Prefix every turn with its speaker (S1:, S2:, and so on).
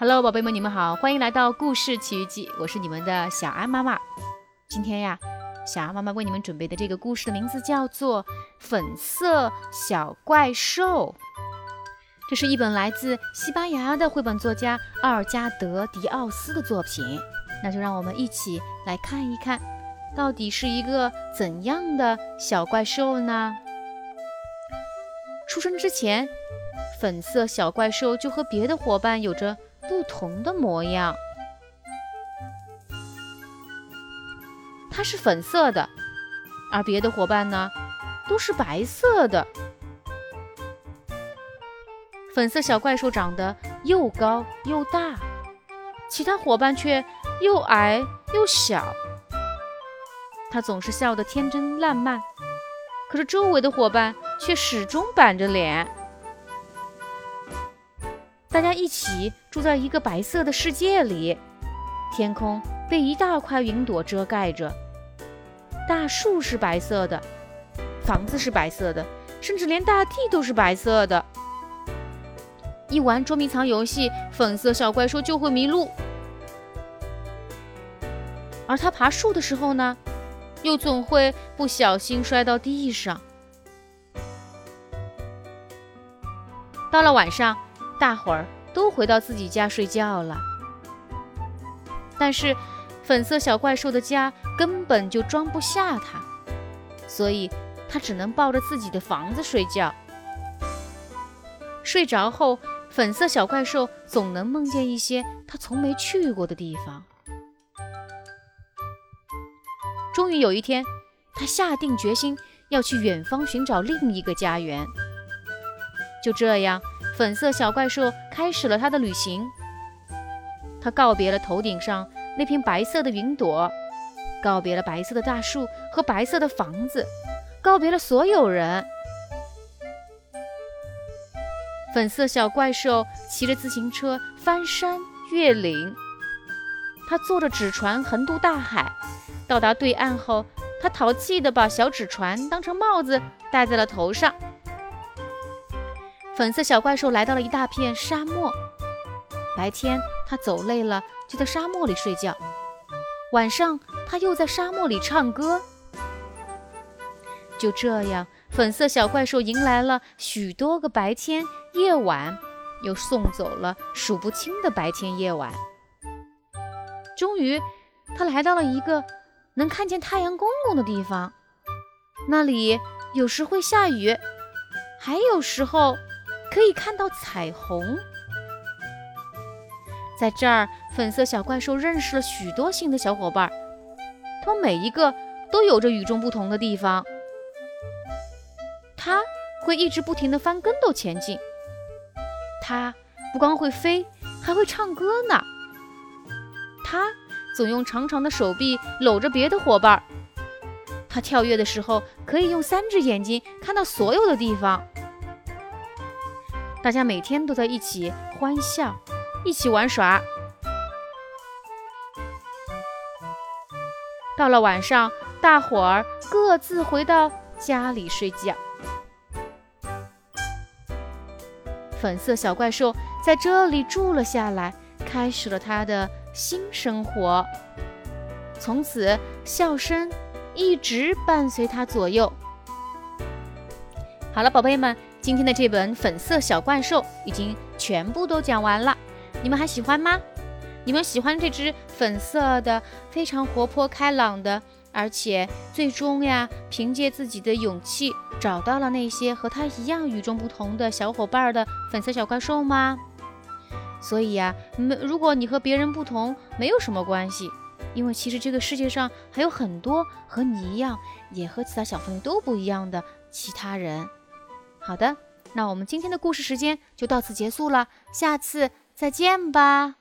S1: Hello，宝贝们，你们好，欢迎来到故事奇遇记，我是你们的小安妈妈。今天呀，小安妈妈为你们准备的这个故事的名字叫做《粉色小怪兽》。这是一本来自西班牙的绘本作家奥尔加德·迪奥斯的作品。那就让我们一起来看一看，到底是一个怎样的小怪兽呢？出生之前，粉色小怪兽就和别的伙伴有着。不同的模样，它是粉色的，而别的伙伴呢，都是白色的。粉色小怪兽长得又高又大，其他伙伴却又矮又小。它总是笑得天真烂漫，可是周围的伙伴却始终板着脸。大家一起住在一个白色的世界里，天空被一大块云朵遮盖着，大树是白色的，房子是白色的，甚至连大地都是白色的。一玩捉迷藏游戏，粉色小怪兽就会迷路，而它爬树的时候呢，又总会不小心摔到地上。到了晚上。大伙儿都回到自己家睡觉了，但是粉色小怪兽的家根本就装不下它，所以它只能抱着自己的房子睡觉。睡着后，粉色小怪兽总能梦见一些它从没去过的地方。终于有一天，它下定决心要去远方寻找另一个家园。就这样。粉色小怪兽开始了它的旅行。它告别了头顶上那片白色的云朵，告别了白色的大树和白色的房子，告别了所有人。粉色小怪兽骑着自行车翻山越岭，它坐着纸船横渡大海。到达对岸后，它淘气地把小纸船当成帽子戴在了头上。粉色小怪兽来到了一大片沙漠。白天，它走累了，就在沙漠里睡觉；晚上，它又在沙漠里唱歌。就这样，粉色小怪兽迎来了许多个白天、夜晚，又送走了数不清的白天、夜晚。终于，它来到了一个能看见太阳公公的地方。那里有时会下雨，还有时候。可以看到彩虹，在这儿，粉色小怪兽认识了许多新的小伙伴，他们每一个都有着与众不同的地方。它会一直不停地翻跟斗前进，它不光会飞，还会唱歌呢。它总用长长的手臂搂着别的伙伴，它跳跃的时候可以用三只眼睛看到所有的地方。大家每天都在一起欢笑，一起玩耍。到了晚上，大伙儿各自回到家里睡觉。粉色小怪兽在这里住了下来，开始了他的新生活。从此，笑声一直伴随他左右。好了，宝贝们。今天的这本粉色小怪兽已经全部都讲完了，你们还喜欢吗？你们喜欢这只粉色的、非常活泼开朗的，而且最终呀，凭借自己的勇气找到了那些和它一样与众不同的小伙伴的粉色小怪兽吗？所以呀，没，如果你和别人不同，没有什么关系，因为其实这个世界上还有很多和你一样，也和其他小朋友都不一样的其他人。好的，那我们今天的故事时间就到此结束了，下次再见吧。